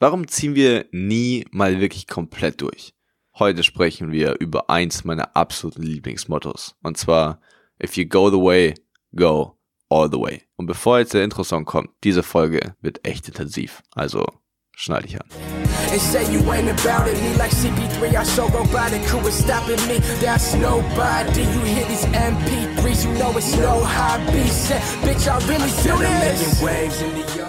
Warum ziehen wir nie mal wirklich komplett durch? Heute sprechen wir über eins meiner absoluten Lieblingsmottos. Und zwar, if you go the way, go all the way. Und bevor jetzt der Intro-Song kommt, diese Folge wird echt intensiv. Also, schnall dich an. And say you ain't about it, me like CP3, I so robotic, who is stopping me? That's nobody. You hear these MP3s, you know it's no hobby. Say, bitch, I really do this. waves in the ocean.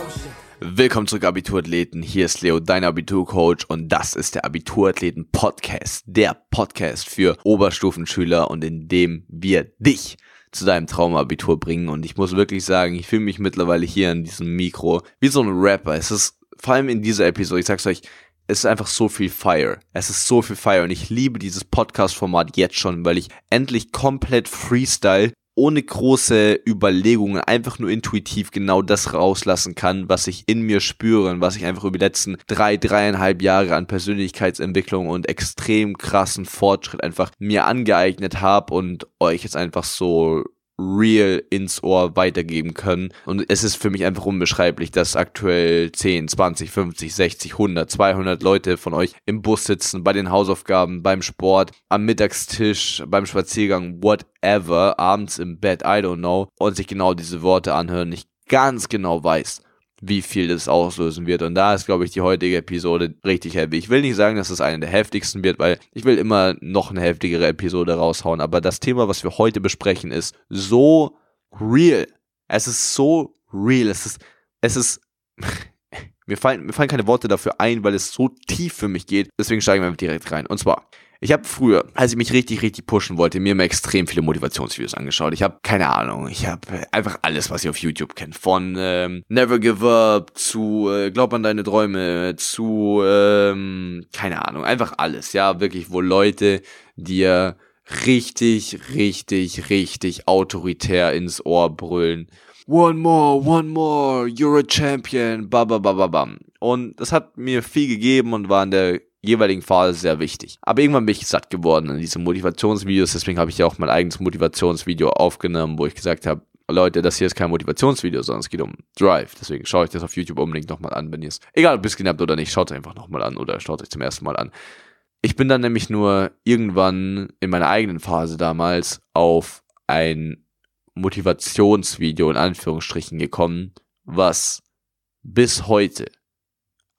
Willkommen zurück, Abiturathleten. Hier ist Leo, dein Abiturcoach, und das ist der Abiturathleten Podcast, der Podcast für Oberstufenschüler und in dem wir dich zu deinem Traumabitur bringen. Und ich muss wirklich sagen, ich fühle mich mittlerweile hier an diesem Mikro wie so ein Rapper. Es ist vor allem in dieser Episode, ich sag's euch, es ist einfach so viel Fire. Es ist so viel Fire und ich liebe dieses Podcast-Format jetzt schon, weil ich endlich komplett Freestyle ohne große Überlegungen einfach nur intuitiv genau das rauslassen kann, was ich in mir spüre und was ich einfach über die letzten drei, dreieinhalb Jahre an Persönlichkeitsentwicklung und extrem krassen Fortschritt einfach mir angeeignet habe und euch jetzt einfach so real ins Ohr weitergeben können. Und es ist für mich einfach unbeschreiblich, dass aktuell 10, 20, 50, 60, 100, 200 Leute von euch im Bus sitzen, bei den Hausaufgaben, beim Sport, am Mittagstisch, beim Spaziergang, whatever, abends im Bett, I don't know, und sich genau diese Worte anhören. Ich ganz genau weiß, wie viel das auslösen wird. Und da ist, glaube ich, die heutige Episode richtig heavy. Ich will nicht sagen, dass es eine der heftigsten wird, weil ich will immer noch eine heftigere Episode raushauen. Aber das Thema, was wir heute besprechen, ist so real. Es ist so real. Es ist, es ist, mir fallen, mir fallen keine Worte dafür ein, weil es so tief für mich geht. Deswegen steigen wir direkt rein. Und zwar, ich habe früher, als ich mich richtig, richtig pushen wollte, mir immer extrem viele Motivationsvideos angeschaut. Ich habe keine Ahnung, ich habe einfach alles, was ihr auf YouTube kennt. Von ähm, Never Give Up zu äh, Glaub an deine Träume zu, ähm, keine Ahnung, einfach alles. Ja, wirklich, wo Leute dir richtig, richtig, richtig autoritär ins Ohr brüllen. One more, one more, you're a champion, bababababam. Und das hat mir viel gegeben und war in der jeweiligen Phase sehr wichtig. Aber irgendwann bin ich satt geworden an diese Motivationsvideos, deswegen habe ich ja auch mein eigenes Motivationsvideo aufgenommen, wo ich gesagt habe, Leute, das hier ist kein Motivationsvideo, sondern es geht um Drive. Deswegen schaue ich das auf YouTube unbedingt nochmal an, wenn ihr es, egal ob ihr es gesehen habt oder nicht, schaut es einfach nochmal an oder schaut es zum ersten Mal an. Ich bin dann nämlich nur irgendwann in meiner eigenen Phase damals auf ein Motivationsvideo in Anführungsstrichen gekommen, was bis heute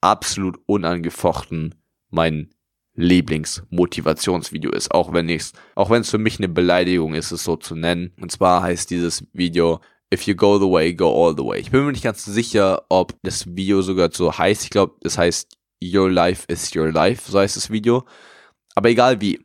absolut unangefochten mein Lieblingsmotivationsvideo ist, auch wenn ich's, auch wenn es für mich eine Beleidigung ist, es so zu nennen. Und zwar heißt dieses Video If you go the way, go all the way. Ich bin mir nicht ganz sicher, ob das Video sogar so heißt. Ich glaube, das heißt Your Life is Your Life, so heißt das Video. Aber egal wie,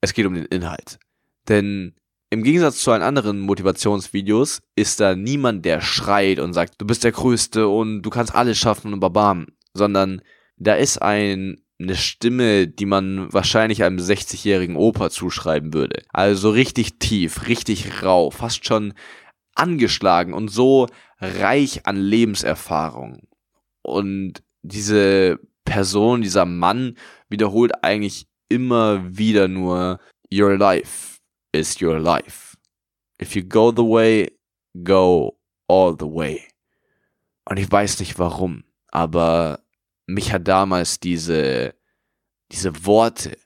es geht um den Inhalt. Denn im Gegensatz zu allen anderen Motivationsvideos ist da niemand, der schreit und sagt, du bist der Größte und du kannst alles schaffen und babam, sondern da ist ein eine Stimme, die man wahrscheinlich einem 60-jährigen Opa zuschreiben würde. Also richtig tief, richtig rau, fast schon angeschlagen und so reich an Lebenserfahrung. Und diese Person, dieser Mann wiederholt eigentlich immer wieder nur Your life is your life. If you go the way, go all the way. Und ich weiß nicht warum, aber mich hat damals diese, diese Worte,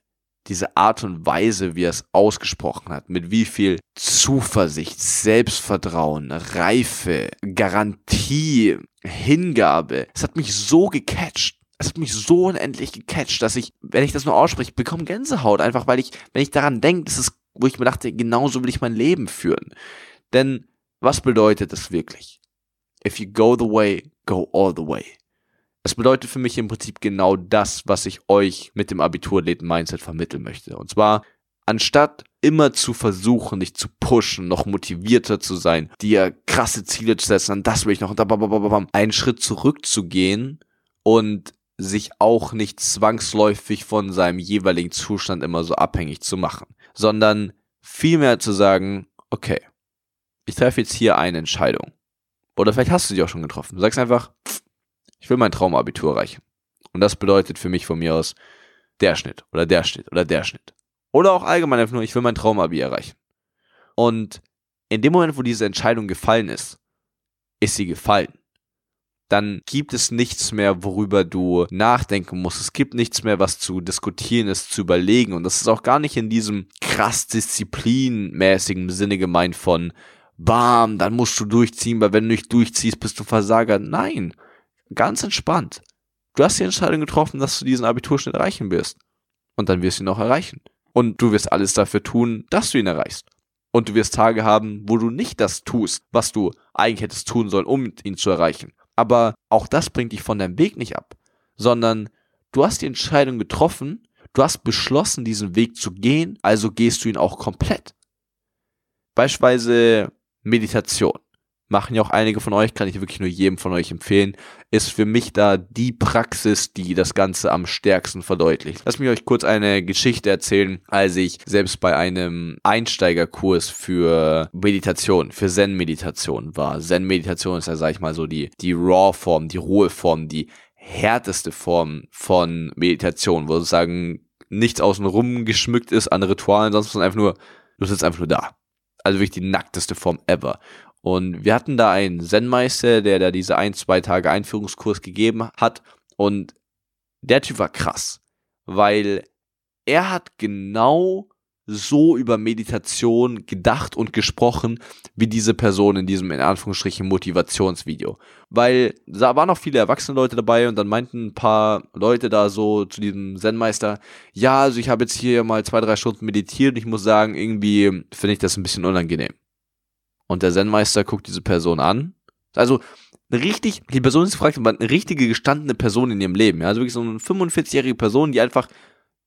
diese Art und Weise, wie er es ausgesprochen hat, mit wie viel Zuversicht, Selbstvertrauen, Reife, Garantie, Hingabe, es hat mich so gecatcht. Es hat mich so unendlich gecatcht, dass ich, wenn ich das nur ausspreche, bekomme Gänsehaut. Einfach weil ich, wenn ich daran denke, das ist, wo ich mir dachte, genauso will ich mein Leben führen. Denn was bedeutet das wirklich? If you go the way, go all the way. Es bedeutet für mich im Prinzip genau das, was ich euch mit dem Abiturläden-Mindset vermitteln möchte. Und zwar, anstatt immer zu versuchen, dich zu pushen, noch motivierter zu sein, dir krasse Ziele zu setzen, das will ich noch, und einen Schritt zurückzugehen und sich auch nicht zwangsläufig von seinem jeweiligen Zustand immer so abhängig zu machen, sondern vielmehr zu sagen, okay, ich treffe jetzt hier eine Entscheidung. Oder vielleicht hast du sie auch schon getroffen. Du sagst einfach, ich will mein Traumabitur erreichen. Und das bedeutet für mich von mir aus der Schnitt oder der Schnitt oder der Schnitt. Oder auch allgemein einfach nur, ich will mein Traumabi erreichen. Und in dem Moment, wo diese Entscheidung gefallen ist, ist sie gefallen. dann gibt es nichts mehr, worüber du nachdenken musst. Es gibt nichts mehr, was zu diskutieren ist, zu überlegen. Und das ist auch gar nicht in diesem krass disziplinmäßigen Sinne gemeint von, bam, dann musst du durchziehen, weil wenn du nicht durchziehst, bist du Versager. Nein, ganz entspannt. Du hast die Entscheidung getroffen, dass du diesen Abiturschnitt erreichen wirst. Und dann wirst du ihn auch erreichen. Und du wirst alles dafür tun, dass du ihn erreichst. Und du wirst Tage haben, wo du nicht das tust, was du eigentlich hättest tun sollen, um ihn zu erreichen. Aber auch das bringt dich von deinem Weg nicht ab, sondern du hast die Entscheidung getroffen, du hast beschlossen, diesen Weg zu gehen, also gehst du ihn auch komplett. Beispielsweise Meditation machen ja auch einige von euch, kann ich wirklich nur jedem von euch empfehlen, ist für mich da die Praxis, die das Ganze am stärksten verdeutlicht. Lass mich euch kurz eine Geschichte erzählen, als ich selbst bei einem Einsteigerkurs für Meditation, für Zen-Meditation war. Zen-Meditation ist ja, sag ich mal, so die, die Raw-Form, die rohe Form, die härteste Form von Meditation, wo sozusagen nichts außenrum geschmückt ist an Ritualen, sonst einfach nur, du sitzt einfach nur da. Also wirklich die nackteste Form ever. Und wir hatten da einen Zen-Meister, der da diese ein, zwei Tage Einführungskurs gegeben hat. Und der Typ war krass, weil er hat genau so über Meditation gedacht und gesprochen, wie diese Person in diesem in Anführungsstrichen Motivationsvideo. Weil da waren noch viele erwachsene Leute dabei und dann meinten ein paar Leute da so zu diesem Zen-Meister, ja, also ich habe jetzt hier mal zwei, drei Stunden meditiert und ich muss sagen, irgendwie finde ich das ein bisschen unangenehm. Und der Zen-Meister guckt diese Person an. Also, eine richtig, die Person ist gefragt, eine richtige gestandene Person in ihrem Leben. Ja? Also wirklich so eine 45-jährige Person, die einfach,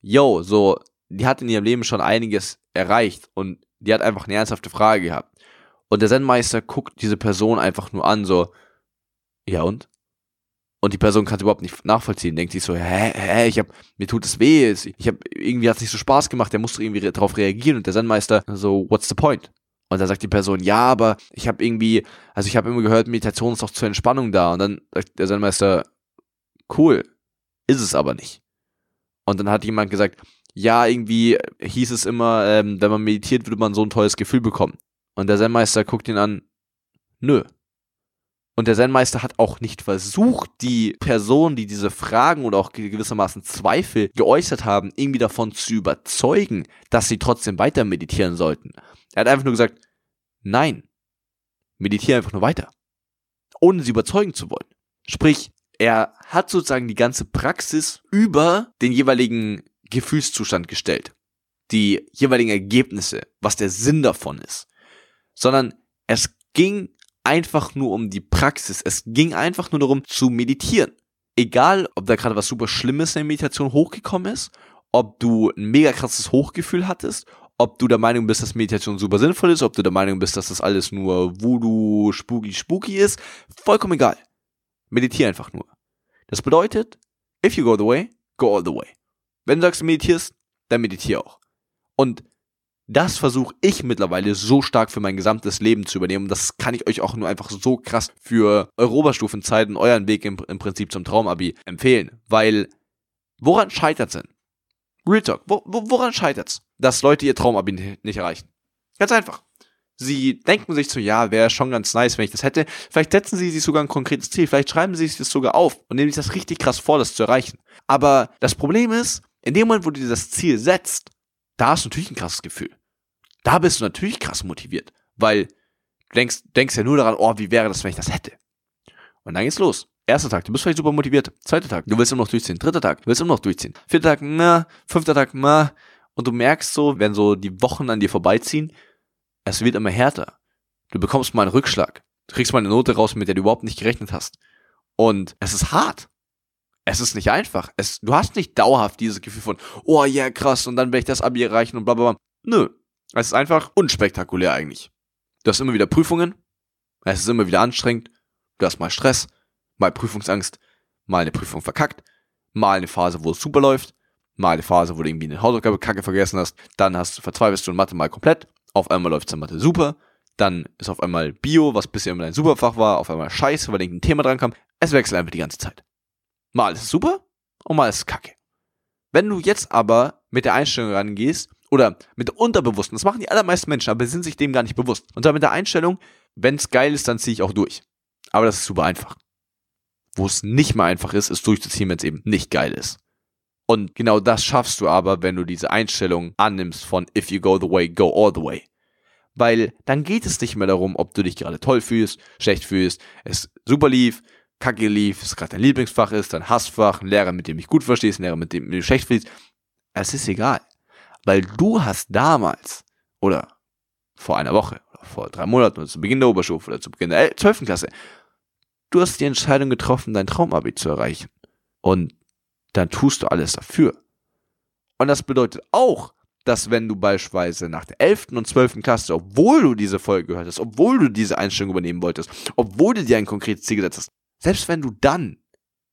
yo, so, die hat in ihrem Leben schon einiges erreicht und die hat einfach eine ernsthafte Frage gehabt. Und der Zen-Meister guckt diese Person einfach nur an, so, ja und? Und die Person kann es überhaupt nicht nachvollziehen, denkt sich so, hä, hä, ich hab, mir tut es weh, ich hab, irgendwie hat es nicht so Spaß gemacht, der musste irgendwie darauf reagieren und der Zen-Meister so, what's the point? Und dann sagt die Person, ja, aber ich habe irgendwie, also ich habe immer gehört, Meditation ist doch zur Entspannung da. Und dann sagt der Zen-Meister, cool, ist es aber nicht. Und dann hat jemand gesagt, ja, irgendwie hieß es immer, ähm, wenn man meditiert, würde man so ein tolles Gefühl bekommen. Und der Zen-Meister guckt ihn an, nö. Und der Zen-Meister hat auch nicht versucht, die Person, die diese Fragen oder auch gewissermaßen Zweifel geäußert haben, irgendwie davon zu überzeugen, dass sie trotzdem weiter meditieren sollten. Er hat einfach nur gesagt, nein, meditiere einfach nur weiter. Ohne sie überzeugen zu wollen. Sprich, er hat sozusagen die ganze Praxis über den jeweiligen Gefühlszustand gestellt. Die jeweiligen Ergebnisse, was der Sinn davon ist. Sondern es ging einfach nur um die Praxis. Es ging einfach nur darum zu meditieren. Egal, ob da gerade was super Schlimmes in der Meditation hochgekommen ist, ob du ein mega krasses Hochgefühl hattest, ob du der Meinung bist, dass Meditation super sinnvoll ist, ob du der Meinung bist, dass das alles nur Voodoo, Spooky, Spooky ist, vollkommen egal. Meditiere einfach nur. Das bedeutet, if you go the way, go all the way. Wenn du sagst, du meditierst, dann meditiere auch. Und das versuche ich mittlerweile so stark für mein gesamtes Leben zu übernehmen. Das kann ich euch auch nur einfach so krass für eure Oberstufenzeiten, euren Weg im, im Prinzip zum Traumabi empfehlen. Weil, woran scheitert es denn? Real Talk, wo, wo, woran scheitert's, dass Leute ihr Traumabi nicht erreichen? Ganz einfach. Sie denken sich so, ja, wäre schon ganz nice, wenn ich das hätte. Vielleicht setzen sie sich sogar ein konkretes Ziel, vielleicht schreiben sie sich das sogar auf und nehmen sich das richtig krass vor, das zu erreichen. Aber das Problem ist, in dem Moment, wo du dir das Ziel setzt, da hast du natürlich ein krasses Gefühl. Da bist du natürlich krass motiviert, weil du denkst, denkst ja nur daran, oh, wie wäre das, wenn ich das hätte? Und dann geht's los. Erster Tag, du bist vielleicht super motiviert. Zweiter Tag, du willst immer noch durchziehen. Dritter Tag, du willst immer noch durchziehen. Vierter Tag, na. Fünfter Tag, na. Und du merkst so, wenn so die Wochen an dir vorbeiziehen, es wird immer härter. Du bekommst mal einen Rückschlag. Du kriegst mal eine Note raus, mit der du überhaupt nicht gerechnet hast. Und es ist hart. Es ist nicht einfach. Es, du hast nicht dauerhaft dieses Gefühl von, oh ja, yeah, krass, und dann werde ich das Abi erreichen und bla bla bla. Nö. Es ist einfach unspektakulär eigentlich. Du hast immer wieder Prüfungen. Es ist immer wieder anstrengend. Du hast mal Stress mal Prüfungsangst, mal eine Prüfung verkackt, mal eine Phase, wo es super läuft, mal eine Phase, wo du irgendwie eine Hausaufgabe kacke vergessen hast, dann hast du verzweifelst du in Mathe mal komplett, auf einmal läuft es in Mathe super, dann ist auf einmal Bio, was bisher immer dein Superfach war, auf einmal scheiße, weil irgendein Thema dran kam. Es wechselt einfach die ganze Zeit. Mal ist es super und mal ist es kacke. Wenn du jetzt aber mit der Einstellung rangehst, oder mit der Unterbewussten, das machen die allermeisten Menschen, aber sind sich dem gar nicht bewusst. Und zwar mit der Einstellung, wenn es geil ist, dann ziehe ich auch durch. Aber das ist super einfach. wo es nicht mehr einfach ist, es durchzuziehen, wenn es eben nicht geil ist. Und genau das schaffst du aber, wenn du diese Einstellung annimmst von if you go the way, go all the way. Weil dann geht es nicht mehr darum, ob du dich gerade toll fühlst, schlecht fühlst, es super lief, kacke lief, es gerade dein Lieblingsfach ist, dein Hassfach, ein Lehrer, mit dem dich gut verstehst, ein Lehrer, mit dem du schlecht fühlst. Es ist egal. Weil du hast damals, oder vor einer Woche, oder vor drei Monaten, oder zu Beginn der Oberstufe, oder zu Beginn der 12. Klasse, du hast die Entscheidung getroffen, dein Traumabi zu erreichen. Und dann tust du alles dafür. Und das bedeutet auch, dass wenn du beispielsweise nach der 11. und 12. Klasse, obwohl du diese Folge gehört hast, obwohl du diese Einstellung übernehmen wolltest, obwohl du dir ein konkretes Ziel gesetzt hast, selbst wenn du dann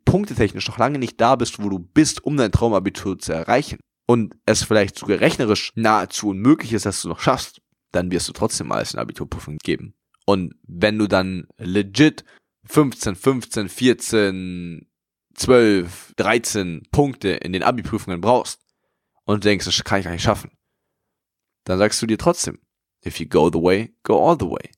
punktetechnisch noch lange nicht da bist, wo du bist, um dein Traumabitur zu erreichen und es vielleicht sogar rechnerisch nahezu unmöglich ist, dass du noch schaffst, dann wirst du trotzdem alles in Abiturprüfung geben. Und wenn du dann legit 15, 15, 14, 12, 13 Punkte in den Abi-Prüfungen brauchst und denkst, das kann ich gar nicht schaffen, dann sagst du dir trotzdem, if you go the way, go all the way.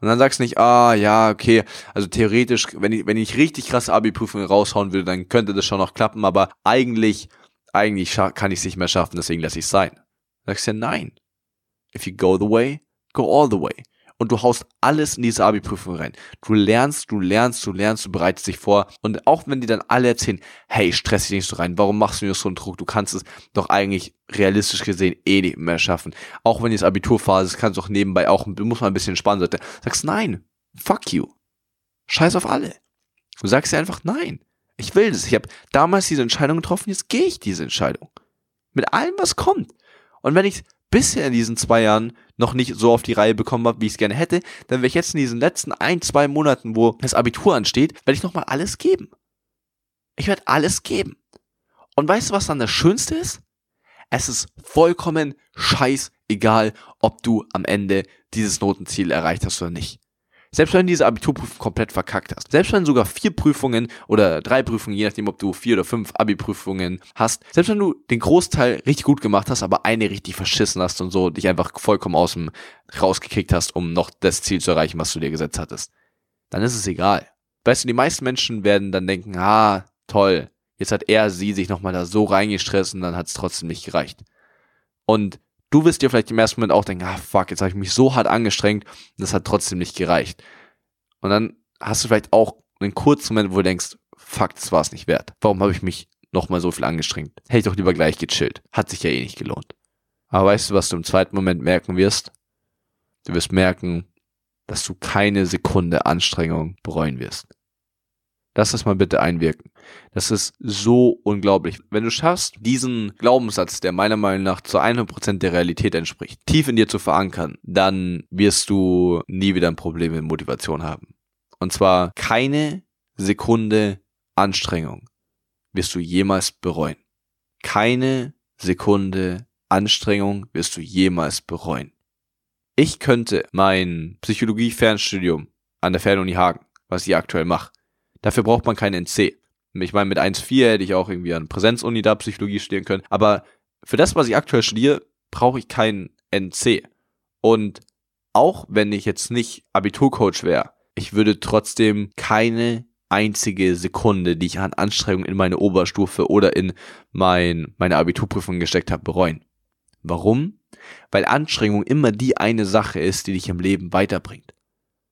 Und dann sagst du nicht, ah, ja, okay, also theoretisch, wenn ich, wenn ich richtig krasse Abi-Prüfungen raushauen würde, dann könnte das schon noch klappen, aber eigentlich, eigentlich kann ich es nicht mehr schaffen, deswegen lasse ich es sein. Sagst du ja, nein. If you go the way, go all the way und du haust alles in diese Abi-Prüfung rein. Du lernst, du lernst, du lernst, du bereitest dich vor und auch wenn die dann alle erzählen, hey, stress dich nicht so rein, warum machst du mir so einen Druck? Du kannst es doch eigentlich realistisch gesehen eh nicht mehr schaffen. Auch wenn die Abiturphase ist, kannst du auch nebenbei auch, du musst mal ein bisschen entspannen. sein. Sagst nein, fuck you. Scheiß auf alle. Du sagst dir einfach nein. Ich will das. Ich habe damals diese Entscheidung getroffen, jetzt gehe ich diese Entscheidung. Mit allem, was kommt. Und wenn ich bisher in diesen zwei Jahren noch nicht so auf die Reihe bekommen habe, wie ich es gerne hätte, dann werde ich jetzt in diesen letzten ein, zwei Monaten, wo das Abitur ansteht, werde ich nochmal alles geben. Ich werde alles geben. Und weißt du, was dann das Schönste ist? Es ist vollkommen scheißegal, ob du am Ende dieses Notenziel erreicht hast oder nicht. Selbst wenn du diese Abiturprüfung komplett verkackt hast, selbst wenn du sogar vier Prüfungen oder drei Prüfungen, je nachdem, ob du vier oder fünf Abi-Prüfungen hast, selbst wenn du den Großteil richtig gut gemacht hast, aber eine richtig verschissen hast und so dich einfach vollkommen aus dem rausgekickt hast, um noch das Ziel zu erreichen, was du dir gesetzt hattest, dann ist es egal. Weißt du, die meisten Menschen werden dann denken, ah, toll, jetzt hat er, sie sich nochmal da so reingestresst und dann hat es trotzdem nicht gereicht. Und du wirst dir vielleicht im ersten Moment auch denken, ah fuck, jetzt habe ich mich so hart angestrengt und das hat trotzdem nicht gereicht. Und dann hast du vielleicht auch einen kurzen Moment, wo du denkst, fuck, das war es nicht wert. Warum habe ich mich nochmal so viel angestrengt? Hätte ich doch lieber gleich gechillt. Hat sich ja eh nicht gelohnt. Aber weißt du, was du im zweiten Moment merken wirst? Du wirst merken, dass du keine Sekunde Anstrengung bereuen wirst. Lass das mal bitte einwirken. Das ist so unglaublich. Wenn du schaffst, diesen Glaubenssatz, der meiner Meinung nach zu 100% der Realität entspricht, tief in dir zu verankern, dann wirst du nie wieder ein Problem mit Motivation haben. Und zwar keine Sekunde Anstrengung wirst du jemals bereuen. Keine Sekunde Anstrengung wirst du jemals bereuen. Ich könnte mein Psychologie-Fernstudium an der Fernuni Hagen, was ich aktuell mache, Dafür braucht man kein NC. Ich meine, mit 1,4 hätte ich auch irgendwie an Präsenzuni da Psychologie studieren können. Aber für das, was ich aktuell studiere, brauche ich keinen NC. Und auch wenn ich jetzt nicht Abiturcoach wäre, ich würde trotzdem keine einzige Sekunde, die ich an Anstrengung in meine Oberstufe oder in mein, meine Abiturprüfung gesteckt habe, bereuen. Warum? Weil Anstrengung immer die eine Sache ist, die dich im Leben weiterbringt.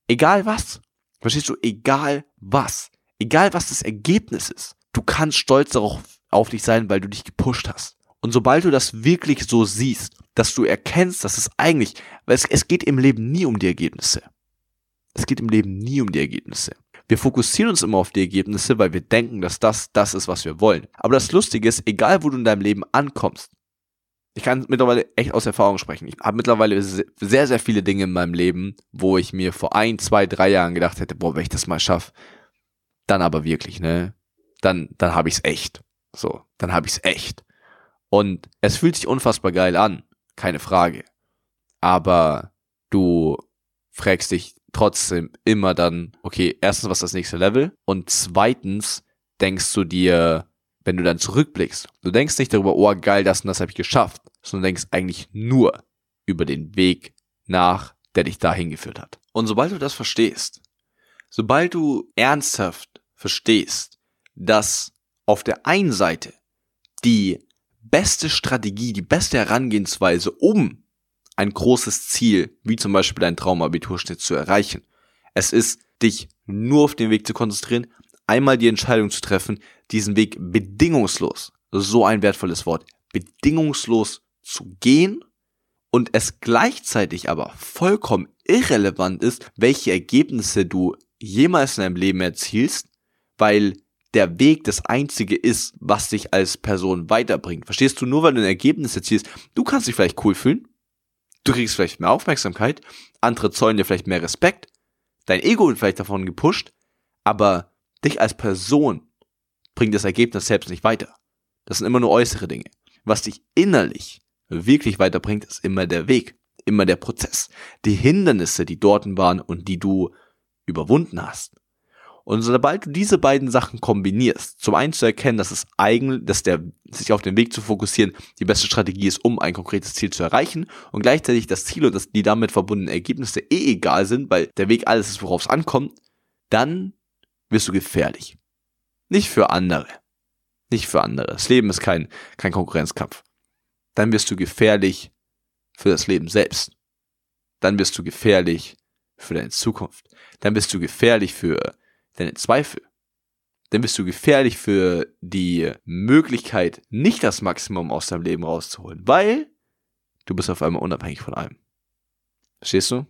Egal was. Verstehst du? Egal was. Egal was das Ergebnis ist, du kannst stolz darauf auf dich sein, weil du dich gepusht hast. Und sobald du das wirklich so siehst, dass du erkennst, dass es eigentlich, weil es, es geht im Leben nie um die Ergebnisse. Es geht im Leben nie um die Ergebnisse. Wir fokussieren uns immer auf die Ergebnisse, weil wir denken, dass das das ist, was wir wollen. Aber das Lustige ist, egal wo du in deinem Leben ankommst, ich kann mittlerweile echt aus Erfahrung sprechen. Ich habe mittlerweile sehr, sehr viele Dinge in meinem Leben, wo ich mir vor ein, zwei, drei Jahren gedacht hätte, boah, wenn ich das mal schaffe, dann aber wirklich, ne? Dann, dann habe ich's echt. So, dann habe ich's echt. Und es fühlt sich unfassbar geil an, keine Frage. Aber du fragst dich trotzdem immer dann, okay, erstens, was ist das nächste Level? Und zweitens denkst du dir, wenn du dann zurückblickst, du denkst nicht darüber, oh geil, das und das habe ich geschafft, sondern denkst eigentlich nur über den Weg nach, der dich dahin geführt hat. Und sobald du das verstehst, sobald du ernsthaft verstehst, dass auf der einen Seite die beste Strategie, die beste Herangehensweise, um ein großes Ziel, wie zum Beispiel dein Traumabiturschnitt zu erreichen, es ist, dich nur auf den Weg zu konzentrieren, einmal die Entscheidung zu treffen, diesen Weg bedingungslos, so ein wertvolles Wort, bedingungslos zu gehen und es gleichzeitig aber vollkommen irrelevant ist, welche Ergebnisse du jemals in deinem Leben erzielst, weil der Weg das einzige ist, was dich als Person weiterbringt. Verstehst du, nur weil du ein Ergebnis erzielst, du kannst dich vielleicht cool fühlen, du kriegst vielleicht mehr Aufmerksamkeit, andere zollen dir vielleicht mehr Respekt, dein Ego wird vielleicht davon gepusht, aber dich als Person bringt das Ergebnis selbst nicht weiter. Das sind immer nur äußere Dinge. Was dich innerlich wirklich weiterbringt, ist immer der Weg, immer der Prozess, die Hindernisse, die dort waren und die du überwunden hast. Und sobald du diese beiden Sachen kombinierst, zum einen zu erkennen, dass es eigentlich, dass der, sich auf den Weg zu fokussieren, die beste Strategie ist, um ein konkretes Ziel zu erreichen und gleichzeitig das Ziel und das, die damit verbundenen Ergebnisse eh egal sind, weil der Weg alles ist, worauf es ankommt, dann wirst du gefährlich. Nicht für andere. Nicht für andere. Das Leben ist kein, kein Konkurrenzkampf. Dann wirst du gefährlich für das Leben selbst. Dann wirst du gefährlich für deine Zukunft. Dann bist du gefährlich für deine Zweifel. Dann bist du gefährlich für die Möglichkeit, nicht das Maximum aus deinem Leben rauszuholen, weil du bist auf einmal unabhängig von allem. Verstehst du?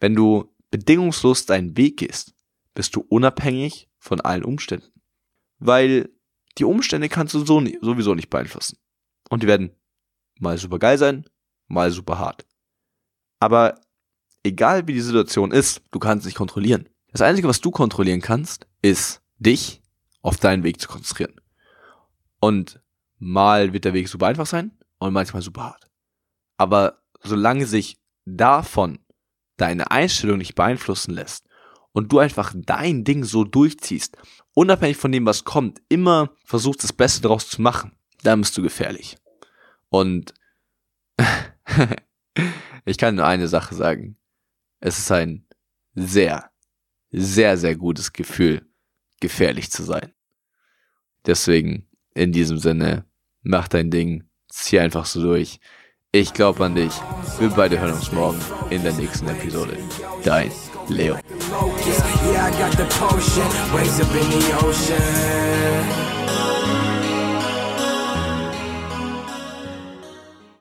Wenn du bedingungslos deinen Weg gehst, bist du unabhängig von allen Umständen. Weil die Umstände kannst du so nie, sowieso nicht beeinflussen. Und die werden mal super geil sein, mal super hart. Aber egal wie die Situation ist, du kannst dich kontrollieren. Das Einzige, was du kontrollieren kannst, ist dich auf deinen Weg zu konzentrieren. Und mal wird der Weg super einfach sein und manchmal super hart. Aber solange sich davon deine Einstellung nicht beeinflussen lässt und du einfach dein Ding so durchziehst, unabhängig von dem, was kommt, immer versuchst, das Beste daraus zu machen, dann bist du gefährlich. Und ich kann nur eine Sache sagen. Es ist ein sehr, sehr, sehr gutes Gefühl, gefährlich zu sein. Deswegen, in diesem Sinne, mach dein Ding, zieh einfach so durch. Ich glaube an dich. Wir beide hören uns morgen in der nächsten Episode. Dein Leo.